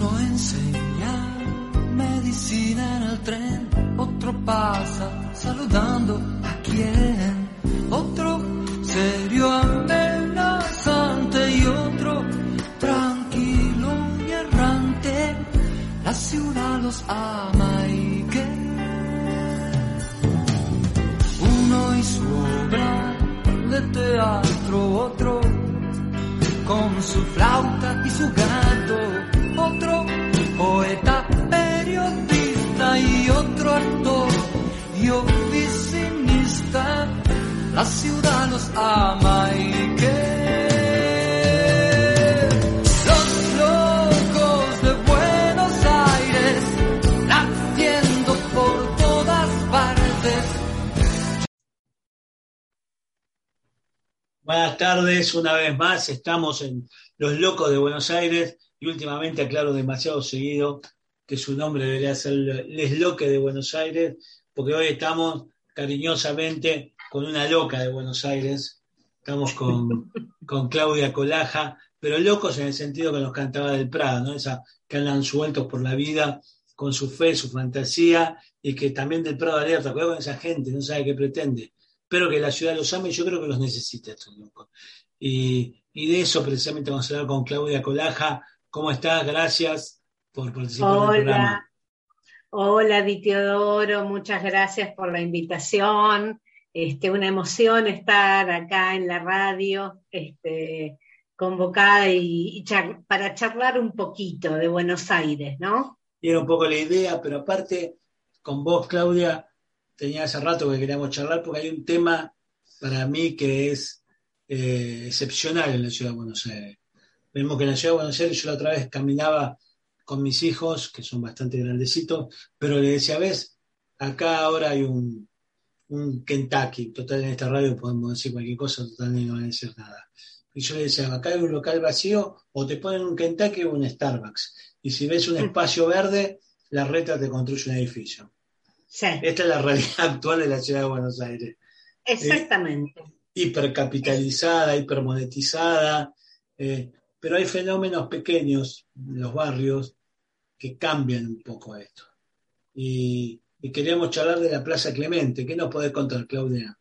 Uno enseña medicina en el tren, otro pasa saludando a quien, otro serio amenazante y otro tranquilo y errante. La ciudad los ama y que uno y su obra de teatro, otro con su flauta y su gato, otro poeta, periodista y otro actor y oficinista. La ciudad los ama y que los locos de Buenos Aires latiendo por todas partes. Buenas tardes, una vez más estamos en Los Locos de Buenos Aires y últimamente aclaro demasiado seguido que su nombre debería ser Les Loques de Buenos Aires, porque hoy estamos cariñosamente con una loca de Buenos Aires, estamos con, con Claudia Colaja, pero locos en el sentido que nos cantaba del Prado, ¿no? Esa que andan sueltos por la vida con su fe, su fantasía, y que también del Prado alerta, cuidado con esa gente, no sabe qué pretende espero que la ciudad los ame y yo creo que los necesita estos locos. Y, y, de eso precisamente vamos a hablar con Claudia Colaja. ¿Cómo estás? Gracias por participar Hola. en el programa. Hola, Di Teodoro, muchas gracias por la invitación. Este, una emoción estar acá en la radio, este, convocada y, y char para charlar un poquito de Buenos Aires, ¿no? Era un poco la idea, pero aparte, con vos, Claudia, tenía hace rato que queríamos charlar porque hay un tema para mí que es eh, excepcional en la ciudad de Buenos Aires. Vemos que en la ciudad de Buenos Aires yo la otra vez caminaba con mis hijos, que son bastante grandecitos, pero le decía, ves, acá ahora hay un, un Kentucky, total en esta radio podemos decir cualquier cosa, total no van a decir nada. Y yo le decía, acá hay un local vacío, o te ponen un Kentucky o un Starbucks. Y si ves un espacio verde, la reta te construye un edificio. Sí. Esta es la realidad actual de la ciudad de Buenos Aires. Exactamente. Eh, hipercapitalizada, hipermonetizada, eh, pero hay fenómenos pequeños en los barrios que cambian un poco esto. Y, y queríamos charlar de la Plaza Clemente. ¿Qué nos podés contar, Claudia?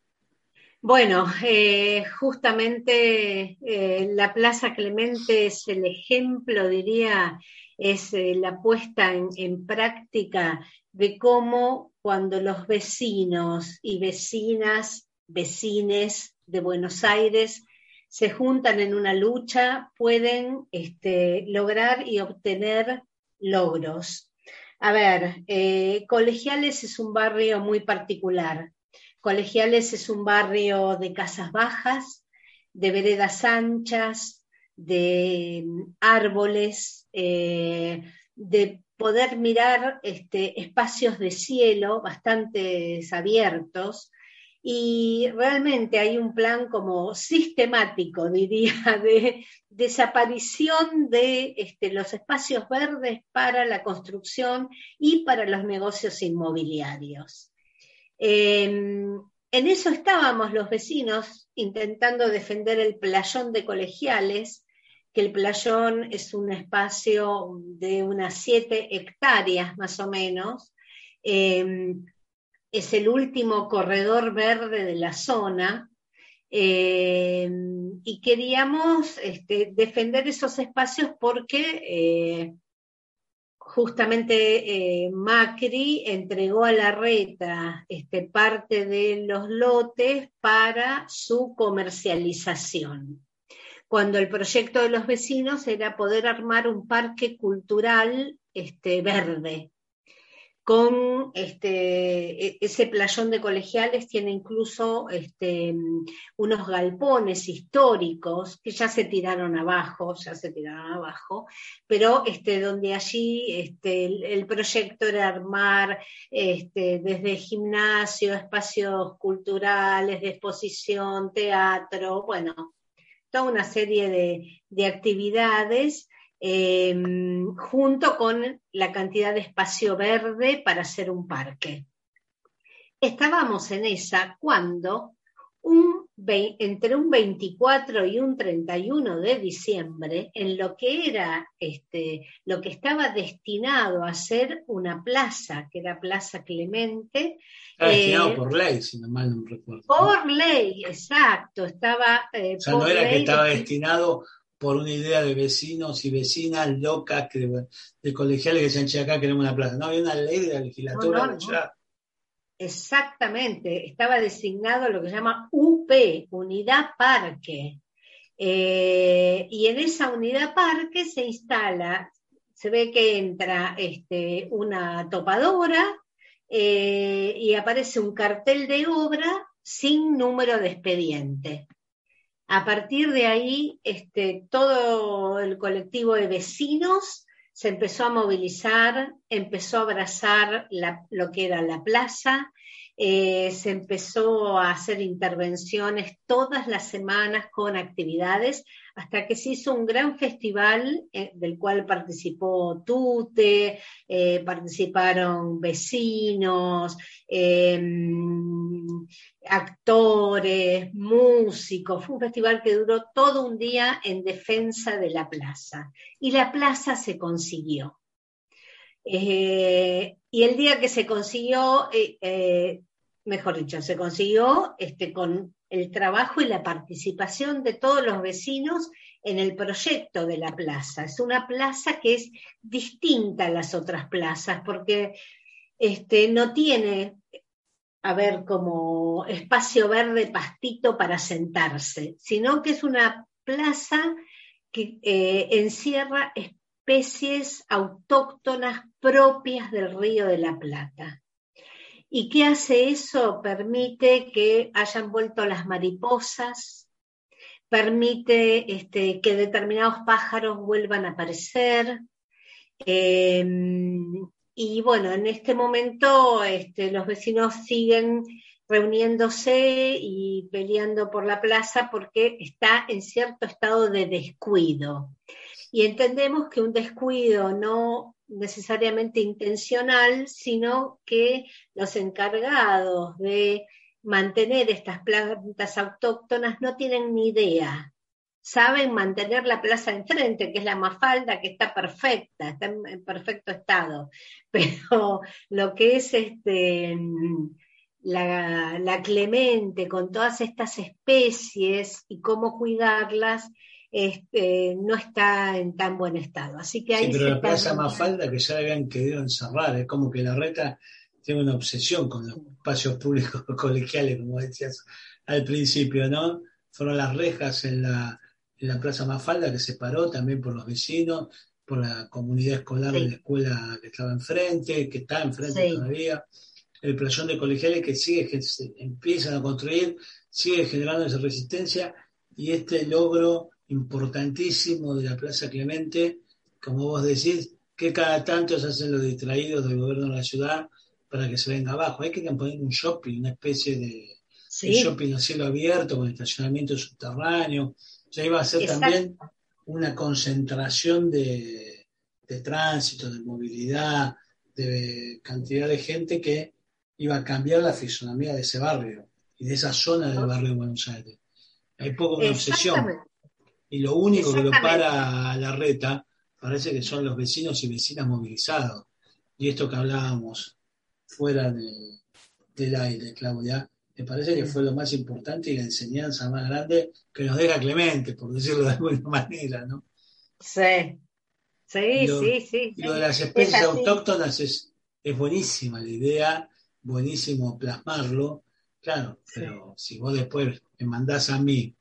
Bueno, eh, justamente eh, la Plaza Clemente es el ejemplo, diría, es eh, la puesta en, en, práctica de cómo cuando los vecinos y vecinas, vecines de Buenos Aires se juntan en una lucha, pueden este, lograr y obtener logros. A ver, eh, Colegiales es un barrio muy particular. Colegiales es un barrio de casas bajas, de veredas anchas, de árboles, eh, de poder mirar este, espacios de cielo bastante abiertos. Y realmente hay un plan como sistemático, diría, de desaparición de este, los espacios verdes para la construcción y para los negocios inmobiliarios. Eh, en eso estábamos los vecinos intentando defender el playón de colegiales, que el playón es un espacio de unas siete hectáreas más o menos. Eh, es el último corredor verde de la zona. Eh, y queríamos este, defender esos espacios porque eh, justamente eh, Macri entregó a la reta este, parte de los lotes para su comercialización, cuando el proyecto de los vecinos era poder armar un parque cultural este, verde. Con este, ese playón de colegiales tiene incluso este, unos galpones históricos que ya se tiraron abajo, ya se tiraron abajo, pero este, donde allí este, el, el, proyecto era armar este, desde gimnasio, espacios culturales, de exposición, teatro, bueno, toda una serie de, de actividades eh, junto con la cantidad de espacio verde para hacer un parque. Estábamos en esa cuando entre un 24 y un 31 de diciembre, en lo que era este, lo que estaba destinado a ser una plaza, que era Plaza Clemente. Estaba destinado eh, por ley, si no mal no recuerdo. Por ley, exacto. Estaba. Eh, o sea, no era que estaba destinado por una idea de vecinos y vecinas locas que, de, colegiales que decían, che, acá queremos una plaza. No, había una ley de la legislatura. Exactamente, estaba designado lo que se llama UP, Unidad Parque. Eh, y en esa unidad parque se instala, se ve que entra este, una topadora eh, y aparece un cartel de obra sin número de expediente. A partir de ahí, este, todo el colectivo de vecinos se empezó a movilizar, empezó a abrazar lo que era la plaza, eh, se empezó a hacer intervenciones todas las semanas con actividades, hasta que se hizo un gran festival eh, del cual participó Tute, eh, participaron vecinos, em, actores, músicos. Fue un festival que duró todo un día en defensa de la plaza. Y la plaza se consiguió. Eh, y el día que se consiguió, mejor dicho, se consiguió este, con el trabajo y la participación de todos los vecinos en el proyecto de la plaza. Es una plaza que es distinta a las otras plazas porque este, no tiene a ver, como espacio verde pastito para sentarse, sino que es una plaza que eh, encierra especies autóctonas propias del río de la Plata. ¿Y qué hace eso? Permite que hayan vuelto las mariposas, permite este, que determinados pájaros vuelvan a aparecer, em, y bueno, en este momento este, los vecinos siguen reuniéndose y peleando por la plaza porque está en cierto estado de descuido. Y entendemos que un descuido no necesariamente intencional, sino que los encargados de mantener estas plantas autóctonas no tienen ni idea saben mantener la plaza enfrente, que es la Mafalda, que está perfecta, está en, perfecto estado. Pero lo que es este, la, Clemente, con todas estas especies y cómo cuidarlas, este, no está en tan buen estado. Así que sí, pero la plaza Mafalda que ya habían querido encerrar, es como que la reta tiene una obsesión con los espacios públicos colegiales, como decías al principio, ¿no? Fueron las rejas en la, en la Plaza Mafalda, que se paró también por los vecinos, por la comunidad escolar de la escuela que estaba enfrente, que está enfrente todavía, el playón de colegiales que sigue, que se empiezan a construir, sigue generando esa resistencia y este logro importantísimo de la Plaza Clemente, como vos decís, que cada tanto se hacen los distraídos del gobierno de la ciudad para que se venga abajo. Hay que poner un shopping, una especie de, de shopping a cielo abierto con estacionamiento subterráneo ya iba a ser también una concentración de, tránsito, de movilidad, de cantidad de gente que iba a cambiar la fisonomía de ese barrio y de esa zona del barrio de Buenos Aires. Hay poco una obsesión. Y lo único que lo para a la reta parece que son los vecinos y vecinas movilizados. Y esto que hablábamos fuera del aire, Claudia, me parece que fue lo más importante y la enseñanza más grande que nos deja Clemente, por decirlo de alguna manera, ¿no? Sí, sí, sí, sí. lo de las especies autóctonas es, es buenísima la idea, buenísimo plasmarlo, claro, pero si vos después me mandás a mí,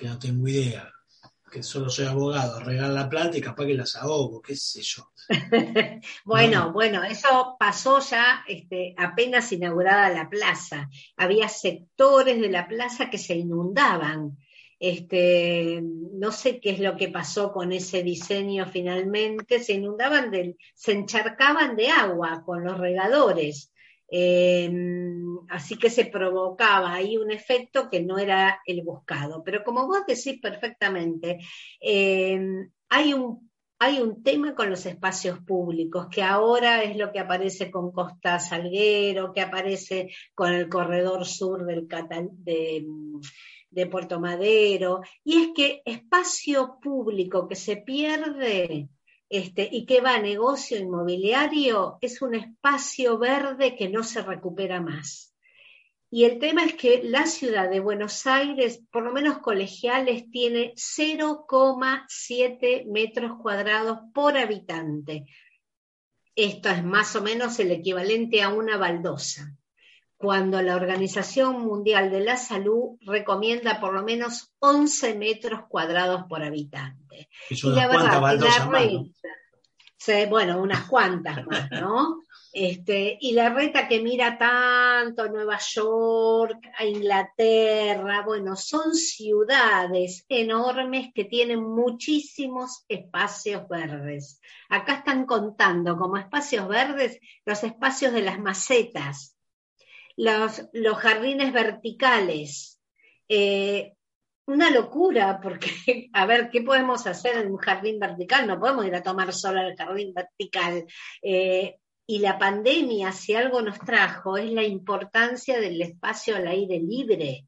que no tengo idea, que solo soy abogado, regar la planta y capaz que las ahogo, qué sé yo. bueno, bueno, eso pasó ya este, apenas inaugurada la plaza. Había sectores de la plaza que se inundaban. Este, no sé qué es lo que pasó con ese diseño finalmente, se inundaban, del, se encharcaban de agua con los regadores. Em, así que se provocaba ahí un efecto que no era el buscado. Pero como vos decís perfectamente, em, hay un hay un tema con los espacios públicos, que ahora es lo que aparece con Costa Salguero, que aparece con el corredor sur del de, de Puerto Madero, y es que espacio público que se pierde este, y que va a negocio inmobiliario es un espacio verde que no se recupera más. Y el tema es que la ciudad de Buenos Aires, por lo menos colegiales, tiene 0,7 metros cuadrados por habitante. Esto es más o menos el equivalente a una baldosa, cuando la Organización Mundial de la Salud recomienda por lo menos 11 metros cuadrados por habitante. y la verdad, la red, bueno, unas cuantas más, ¿no? Este, y la reta que mira tanto a Nueva York, a Inglaterra, bueno, son ciudades enormes que tienen muchísimos espacios verdes. Acá están contando como espacios verdes los espacios de las macetas, los, los jardines verticales. Eh, una locura, porque, a ver, ¿qué podemos hacer en un jardín vertical? No podemos ir a tomar sol al jardín vertical. Eh, y la pandemia, si algo nos trajo, es la importancia del espacio al aire libre.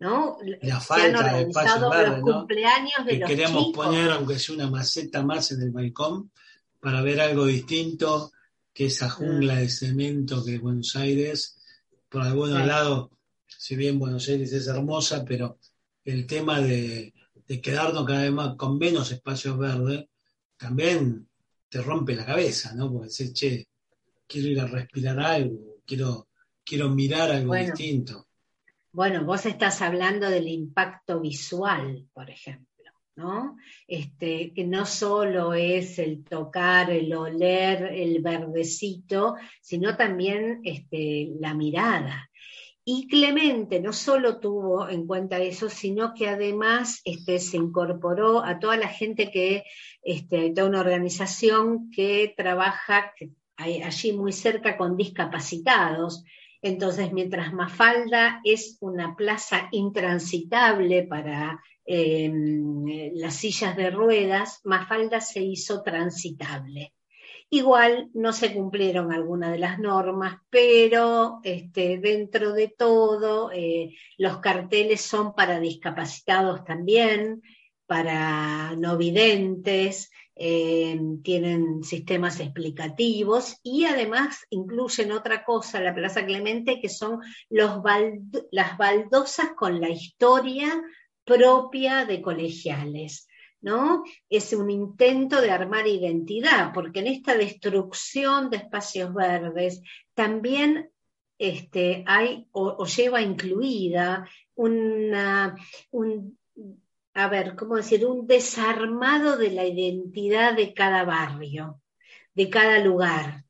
¿no? La falta de espacio los cumpleaños de queremos poner, aunque sea una maceta más en el balcón, para ver algo distinto que esa mm. jungla de cemento que es Buenos Aires. Por algunos lados, si bien Buenos Aires es hermosa, pero el tema de, de quedarnos cada vez más con menos espacios verdes, también te rompe la cabeza, ¿no? Porque dices, che, quiero ir a respirar algo, quiero, quiero mirar algo distinto. Bueno, vos estás hablando del impacto visual, por ejemplo. ¿No? Este, que no solo es el tocar, el oler, el verdecito, sino también este, la mirada. Y Clemente no solo tuvo en cuenta eso, sino que además este, se incorporó a toda la gente que, este, toda una organización que trabaja, allí muy cerca con discapacitados. Entonces, mientras Mafalda es una plaza intransitable para em, las sillas de ruedas, Mafalda se hizo transitable. Igual no se cumplieron algunas de las normas, pero este, dentro de todo eh, los carteles son para discapacitados también, para no videntes, eh, tienen sistemas explicativos y además incluyen otra cosa, la Plaza Clemente, que son las baldosas con la historia propia de colegiales. ¿No? Es un intento de armar identidad, porque en esta destrucción de espacios verdes también este, hay o, lleva incluida una, un, a ver, ¿cómo decir? Un desarmado de la identidad de cada barrio, de cada lugar.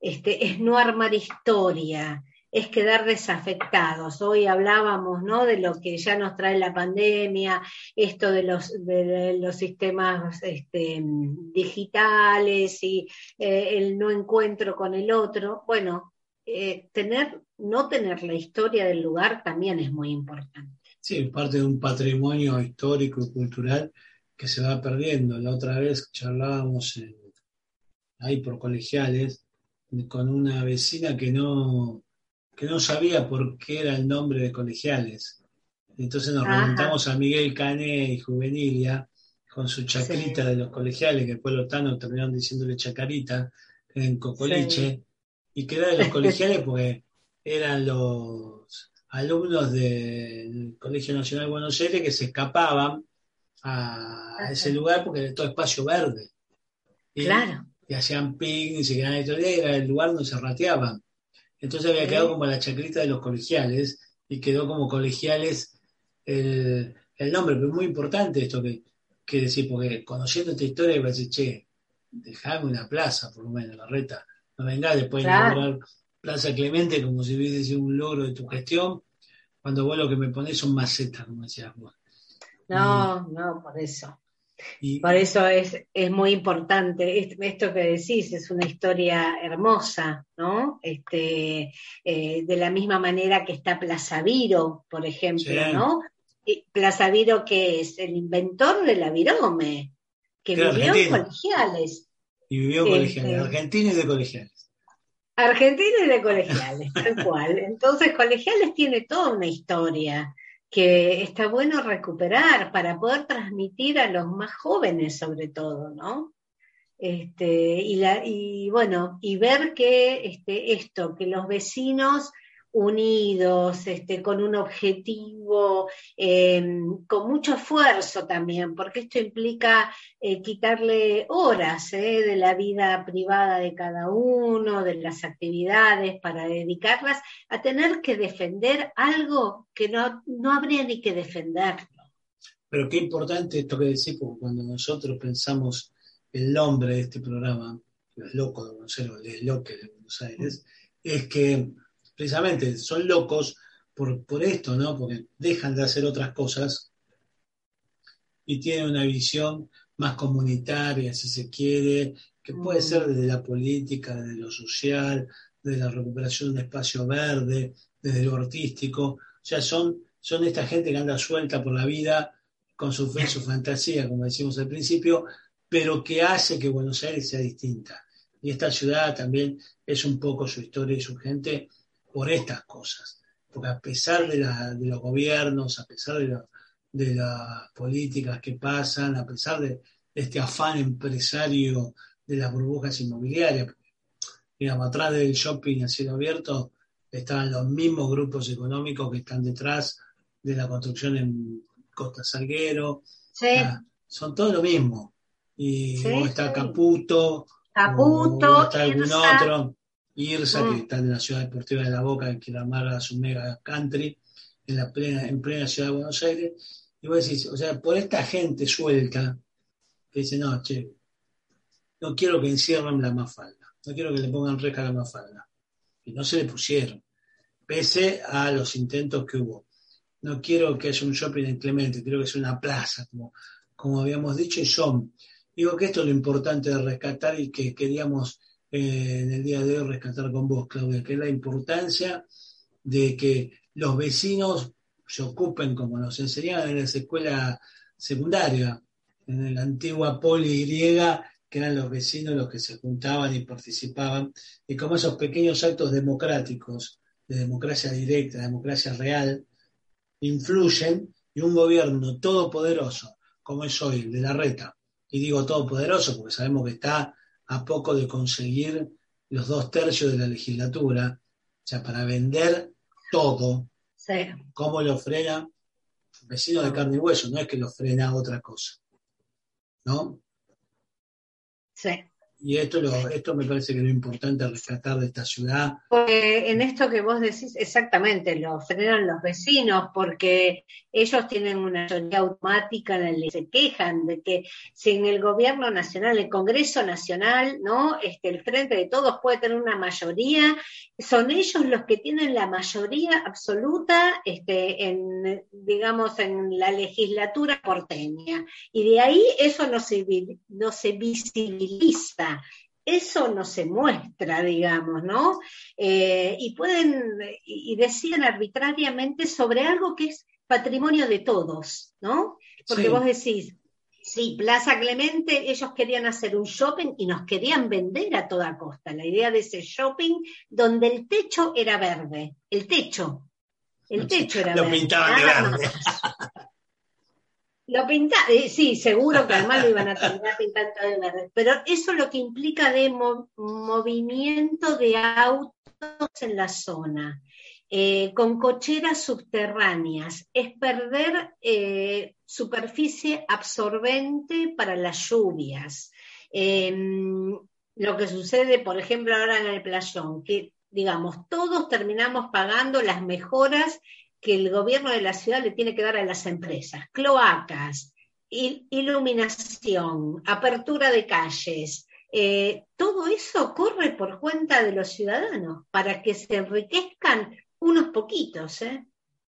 Este, es no armar historia, es quedar desafectados. Hoy hablábamos ¿no? de lo que ya nos trae la pandemia, esto de los, de los sistemas este, digitales y eh, el no encuentro con el otro. Bueno, eh, tener, no tener la historia del lugar también es muy importante. Sí, parte de un patrimonio histórico y cultural que se va perdiendo. La otra vez charlábamos ahí por colegiales con una vecina que no, que no sabía por qué era el nombre de colegiales. Entonces nos preguntamos a Miguel Cané y Juvenilia con su chacrita de los colegiales, que después los tanos terminaron diciéndole chacarita, en Cocoliche, y que era de los colegiales porque eran los alumnos del Colegio Nacional de Buenos Aires que se escapaban a, ese lugar porque era todo espacio verde. Y, claro. Y hacían ping y se quedaban ahí era el lugar donde se rateaban. Entonces había quedado como la chacrita de los colegiales y quedó como colegiales el, nombre, pero es muy importante esto que, que decir, porque conociendo esta historia, decir, che, dejame una plaza, por lo menos, la reta. No venga después de inaugurar Plaza Clemente como si hubiese sido un logro de tu gestión, cuando vos lo que me pones son macetas, como decías vos. No, no, por eso. por eso es, es muy importante. Esto que decís es una historia hermosa, ¿no? Este, eh, de la misma manera que está Plaza Viro, por ejemplo, ¿no? Plaza Viro, que es el inventor de la virome, que vivió en colegiales. Y vivió en Este- colegiales, argentino y de colegiales. Argentina y de colegiales, tal cual. Entonces, colegiales tiene toda una historia que está bueno recuperar para poder transmitir a los más jóvenes, sobre todo, ¿no? Este, y, la, y bueno, y ver que este, esto, que los vecinos unidos, este, con un objetivo, eh, con mucho esfuerzo también, porque esto implica eh, quitarle horas eh, de la vida privada de cada uno, de las actividades, para dedicarlas a tener que defender algo que no, no habría ni que defender. Pero qué importante esto que decís, porque cuando nosotros pensamos el nombre de este programa, Los Locos de Buenos Aires, Loques de Buenos Aires, es que precisamente son locos por, por esto, ¿no? Porque dejan de hacer otras cosas y tienen una visión más comunitaria, si se quiere, que puede Mm. ser desde la política, desde lo social, desde la recuperación de un espacio verde, desde lo artístico. O sea, son, son esta gente que anda suelta por la vida con su fe su fantasía, como decimos al principio, pero que hace que Buenos Aires sea distinta. Y esta ciudad también es un poco su historia y su gente por estas cosas. Porque a pesar de, la- de los gobiernos, a pesar de, la- de las políticas que pasan, a pesar de, de este afán empresario de las burbujas inmobiliarias, digamos, atrás del shopping a cielo abierto estaban los mismos grupos económicos que están detrás de la construcción en Costa Salguero, Sí, Ah, son todo lo mismo. Y Sí, o está sí. Caputo, Caputo, o está algún otro, Irsa, Mm. que está en la ciudad deportiva de La Boca, que quiere armar a su mega country en la plena, en plena ciudad de Buenos Aires. Y vos decís, o sea, por esta gente suelta, que dice, no, che, no quiero que encierren la mafalda, no quiero que le pongan reja a la mafalda. Y no se le pusieron, pese a los intentos que hubo. No quiero que haya un shopping en Clemente, quiero que sea una plaza, como, como habíamos dicho, y son. Digo que esto es lo importante de rescatar y que queríamos eh, en el día de hoy rescatar con vos, Claudia, que es la importancia de que los vecinos se ocupen, como nos enseñaban en esa escuela secundaria, en la antigua poli griega, que eran los vecinos los que se juntaban y participaban, y como esos pequeños actos democráticos, de democracia directa, democracia real, influyen y un gobierno todopoderoso, como es hoy el de la reta, y digo todopoderoso porque sabemos que está a poco de conseguir los dos tercios de la legislatura, o sea, para vender todo, sí, ¿cómo lo frena? Vecino de carne y hueso, no es que lo frena otra cosa, ¿no? sí. Y esto, lo, esto me parece que es lo importante rescatar de esta ciudad, Porque en esto que vos decís, exactamente, lo frenan los vecinos, porque ellos tienen una mayoría automática en la que se quejan de que si en el gobierno nacional, el Congreso Nacional, ¿no? Este, el Frente de Todos puede tener una mayoría, son ellos los que tienen la mayoría absoluta, este, en, digamos, en la legislatura porteña. Y de ahí eso no se, no se visibiliza eso no se muestra, digamos, ¿no? Eh, y pueden, y deciden arbitrariamente sobre algo que es patrimonio de todos, ¿no? Porque Sí. vos decís, sí, Plaza Clemente, ellos querían hacer un shopping y nos querían vender a toda costa. La idea de ese shopping donde el techo era verde, el techo. El techo era lo verde. pintaban de nada verde. Lo pinta, eh, sí, seguro que además lo iban a terminar pintando de verde, pero eso lo que implica de mo- movimiento de autos en la zona, eh, con cocheras subterráneas, es perder eh, superficie absorbente para las lluvias. Eh, lo que sucede, por ejemplo, ahora en el playón, que digamos, todos terminamos pagando las mejoras que el gobierno de la ciudad le tiene que dar a las empresas, cloacas, il- iluminación, apertura de calles, eh, todo eso corre por cuenta de los ciudadanos para que se enriquezcan unos poquitos. ¿eh?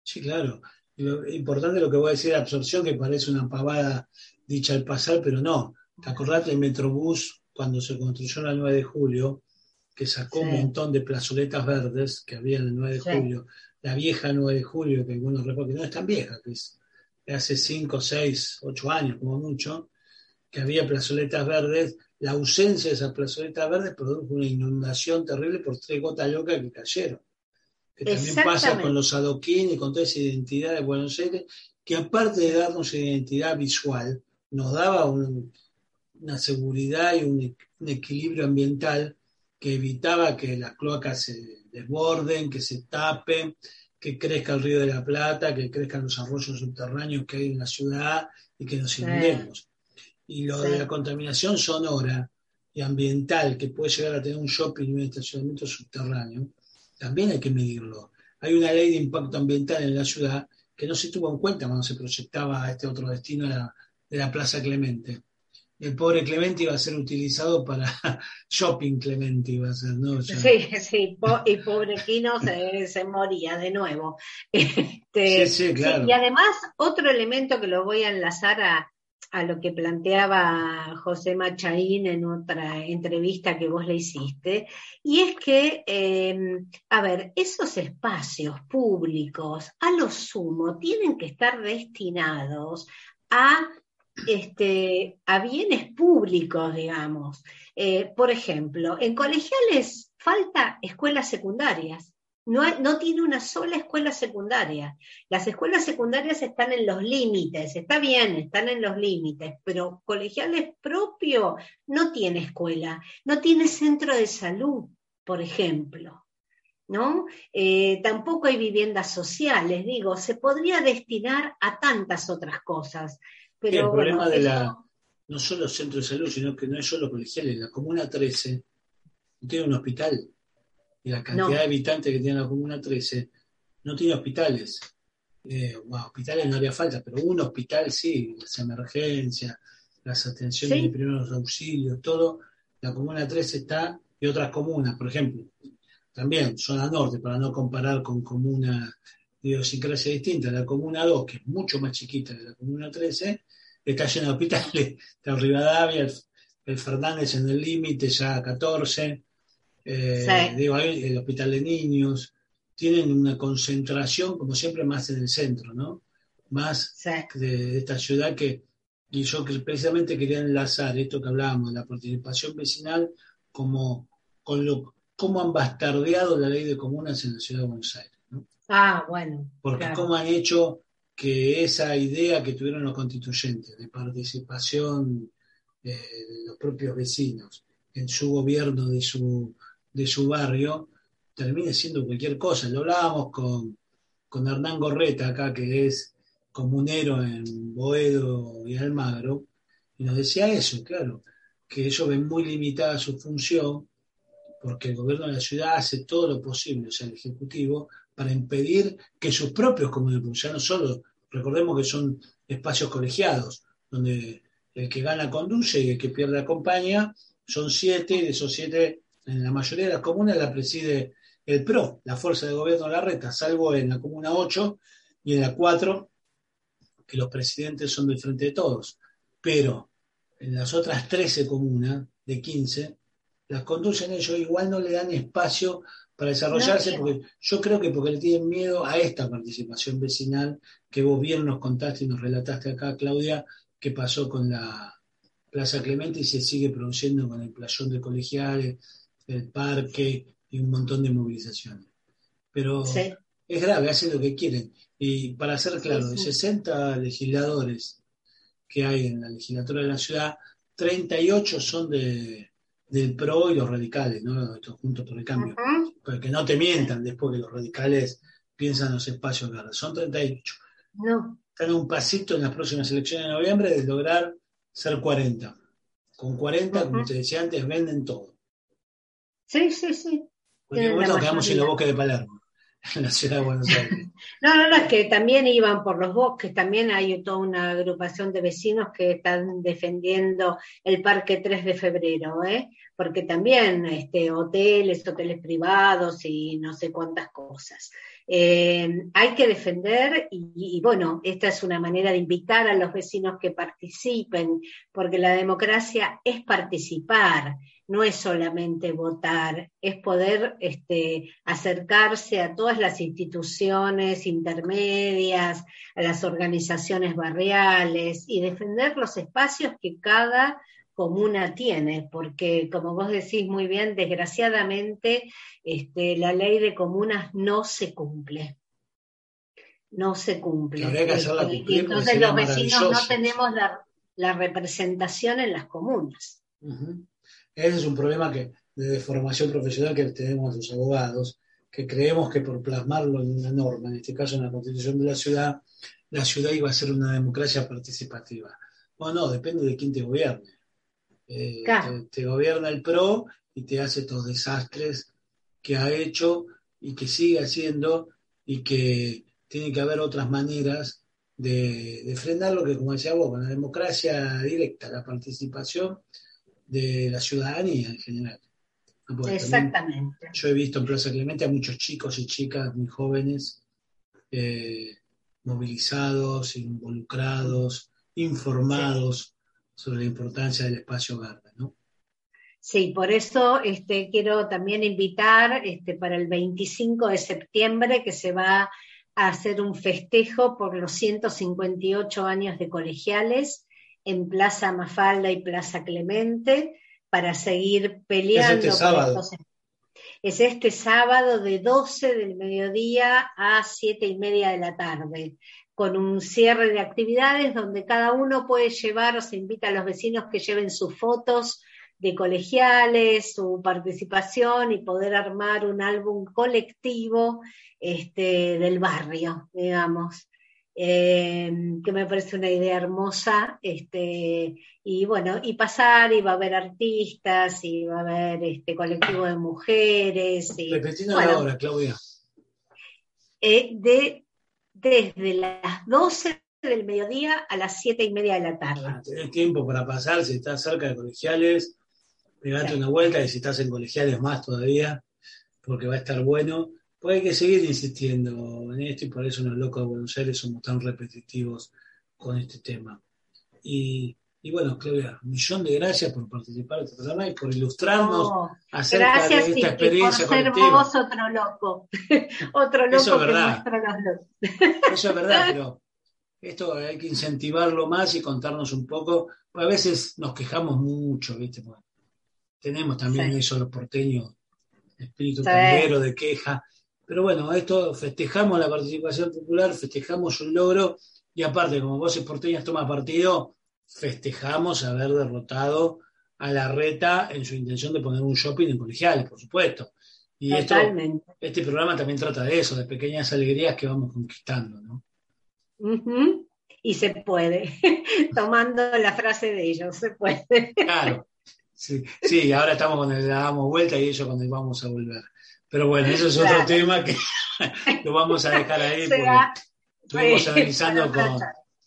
Sí, claro. Lo importante lo que voy a decir, absorción, que parece una pavada dicha al pasar, pero no. ¿Te acordás del Metrobús cuando se construyó la 9 de julio, que sacó un montón de plazoletas verdes que había en el 9 de Sí. julio? La vieja 9 de julio, que algunos que no es tan vieja, que es de hace 5, 6, 8 años como mucho. que había plazoletas verdes, la ausencia de esas plazoletas verdes produjo una inundación terrible por tres gotas locas que cayeron. Que también pasa con los adoquines con toda esa identidad de Buenos Aires, que aparte de darnos identidad visual, nos daba una seguridad y un, un, equilibrio ambiental que evitaba que las cloacas se desborden, que se tapen, que crezca el río de la Plata, que crezcan los arroyos subterráneos que hay en la ciudad y que nos inundemos. Y lo de la contaminación sonora y ambiental, que puede llegar a tener un shopping y un estacionamiento subterráneo, también hay que medirlo. Hay una ley de impacto ambiental en la ciudad que no se tuvo en cuenta cuando se proyectaba este otro destino de la, de la Plaza Clemente el pobre Clemente iba a ser utilizado para shopping Clemente iba a ser, ¿no? Sí, sí, y pobre Quino se, moría de nuevo. Este, sí, sí, claro. y además, otro elemento que lo voy a enlazar a, lo que planteaba José Machaín en otra entrevista que vos le hiciste, y es que, em, a ver, esos espacios públicos, a lo sumo, tienen que estar destinados a este, a bienes públicos, digamos. Eh, por ejemplo, en colegiales falta escuelas secundarias. No, tiene una sola escuela secundaria. Las escuelas secundarias están en los límites, está bien, están en los límites, pero colegiales propio no tiene escuela, no tiene centro de salud, por ejemplo. ¿No? Eh, tampoco hay viviendas sociales, digo, se podría destinar a tantas otras cosas el problema de la, no solo centro de salud, sino que no es solo colegiales, la Comuna 13 no tiene un hospital. Y la cantidad de habitantes que tiene la Comuna 13 no tiene hospitales. Eh, hospitales no haría falta, pero un hospital sí, las emergencias, las atenciones de primeros auxilios, todo. La Comuna 13 está, y otras comunas, por ejemplo, también zona norte, para no comparar con comuna de idiosincrasia distinta. La comuna 2, que es mucho más chiquita que la comuna 13, está llena de hospitales. Está Rivadavia, el, Fernández en el límite, ya 14. Eh, digo, el hospital de niños. Tienen una concentración, como siempre, más en el centro, ¿no? Más de, esta ciudad que. Y yo precisamente quería enlazar esto que hablábamos, de la participación vecinal, como con lo, cómo han bastardeado la ley de comunas en la ciudad de Buenos Aires. Ah, bueno. Porque cómo han hecho que esa idea que tuvieron los constituyentes de participación eh, de los propios vecinos en su gobierno de su, de su barrio termine siendo cualquier cosa. Lo hablábamos con, con Hernán Gorreta acá, que es comunero en Boedo y Almagro, y nos decía eso, claro, que ellos ven muy limitada su función porque el gobierno de la ciudad hace todo lo posible, o sea, el Ejecutivo, para impedir que sus propios comunidades, ya no solo, recordemos que son espacios colegiados, donde el que gana conduce y el que pierde acompaña, son siete, y de esos siete, en la mayoría de las comunas la preside el PRO, la fuerza de gobierno de la reta, salvo en la comuna 8 y en la 4, que los presidentes son del frente de todos. Pero en las otras 13 comunas, de 15, las conducen ellos, igual no le dan espacio para desarrollarse, porque yo creo que porque le tienen miedo a esta participación vecinal que vos bien nos contaste y nos relataste acá, Claudia, que pasó con la Plaza Clemente y se sigue produciendo con el playón de colegiales, el parque y un montón de movilizaciones. Pero es grave, hacen lo que quieren. Y para ser claro, de 60 legisladores que hay en la legislatura de la ciudad, 38 son de, del PRO y los radicales, ¿no? Estos juntos por el cambio. Para que no te mientan después que los radicales piensan los espacios verdes. Son 38. No. Están un pasito en las próximas elecciones de noviembre de lograr ser 40. Con 40, como te decía antes, venden todo. Sí, sí, sí. Porque bueno, quedamos en la boca de Palermo, la ciudad de Buenos Aires. no, no, no, es que también iban por los bosques, también hay toda una agrupación de vecinos que están defendiendo el Parque 3 de Febrero, ¿eh? porque también este, hoteles, hoteles privados y no sé cuántas cosas. Eh, hay que defender y, bueno, esta es una manera de invitar a los vecinos que participen, porque la democracia es participar, no es solamente votar, es poder este, acercarse a todas las instituciones intermedias, a las organizaciones barriales y defender los espacios que cada comuna tiene, porque como vos decís muy bien, desgraciadamente este, la ley de comunas no se cumple. No se cumple. Y entonces los vecinos no tenemos la, representación en las comunas. Ese es un problema que, de formación profesional que tenemos los abogados, que creemos que por plasmarlo en una norma, en este caso en la constitución de la ciudad, la ciudad iba a ser una democracia participativa. Bueno, no, depende de quién te gobierne. Eh, te, gobierna el PRO y te hace estos desastres que ha hecho y que sigue haciendo y que tiene que haber otras maneras de, de frenar lo que, como decía vos, con la democracia directa, la participación de la ciudadanía en general. Exactamente. Yo he visto en Plaza Clemente a muchos chicos y chicas muy jóvenes eh, movilizados, involucrados, informados sobre la importancia del espacio verde, ¿no? Sí, por eso este, quiero también invitar este, para el 25 de septiembre que se va a hacer un festejo por los 158 años de colegiales en Plaza Mafalda y Plaza Clemente para seguir peleando. Es este sábado. Es este sábado de 12 del mediodía a 7 y media de la tarde con un cierre de actividades donde cada uno puede llevar o se invita a los vecinos que lleven sus fotos de colegiales, su participación y poder armar un álbum colectivo este, del barrio, digamos. Eh, que me parece una idea hermosa, este, y bueno, y pasar, y va a haber artistas, y va a haber este colectivo de mujeres. Y, la hora, Claudia. Eh, de desde las 12 del mediodía a las 7 y media de la tarde. Ah, tenés tiempo para pasar, si estás cerca de colegiales, pegate una vuelta y si estás en colegiales más todavía, porque va a estar bueno. Pues hay que seguir insistiendo en esto y por eso los locos de Buenos Aires somos tan repetitivos con este tema. Y, bueno, Claudia, un millón de gracias por participar en este programa y por ilustrarnos acerca de esta experiencia por ser vos otro loco. otro loco Eso es verdad. Eso es verdad, pero esto hay que incentivarlo más y contarnos un poco. a veces nos quejamos mucho, ¿viste? tenemos también eso los porteños, espíritu sí. de queja. Pero bueno, esto festejamos la participación popular, festejamos un logro y aparte, como Voces Porteñas toma partido, festejamos haber derrotado a la reta en su intención de poner un shopping en colegiales, por supuesto. Y esto, este programa también trata de eso, de pequeñas alegrías que vamos conquistando, ¿no? Y se puede, tomando la frase de ellos, se puede. Claro, sí, sí ahora estamos cuando le damos vuelta y ellos cuando vamos a volver. Pero bueno, eso es otro tema que lo vamos a dejar ahí porque estuvimos analizando con,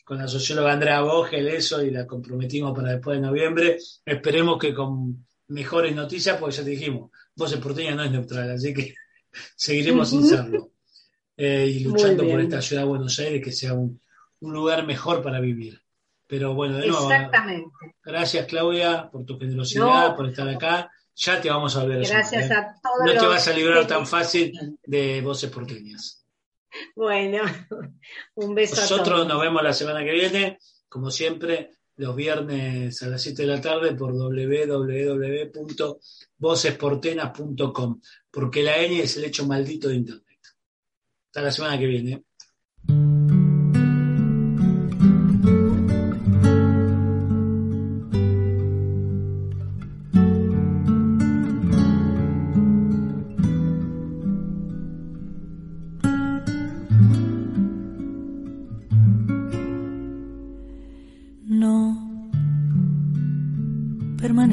con la socióloga Andrea Vogel eso y la comprometimos para después de noviembre. Esperemos que con mejores noticias, porque ya te dijimos, Voces Porteña no es neutral, así que seguiremos sin serlo. Eh, y luchando por esta ciudad de Buenos Aires que sea un, lugar mejor para vivir. Pero bueno, de nuevo, gracias Claudia por tu generosidad, por estar acá. Ya te vamos a ver. Gracias a, todos. No te vas a librar tan fácil de voces porteñas. Bueno, un beso Nosotros nos vemos la semana que viene, como siempre, los viernes a las 7 de la tarde por www.vocesportenas.com, porque la N es el hecho maldito de Internet. Hasta la semana que viene.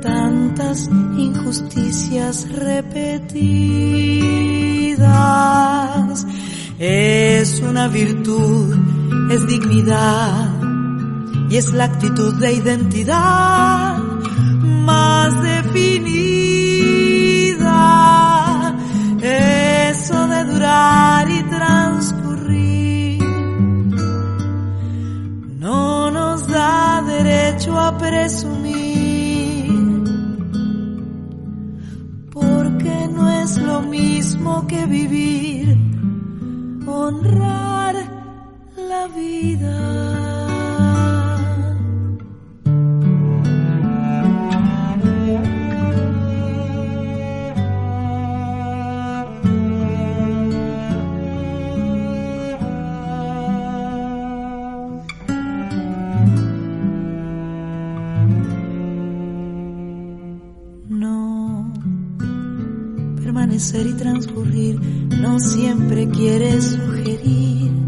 tantas injusticias repetidas. Es una virtud, es dignidad y es la actitud de identidad más definida. Eso de durar y transcurrir no nos da derecho a presumir, es lo mismo que vivir, honrar la vida. Y transcurrir no siempre quiere sugerir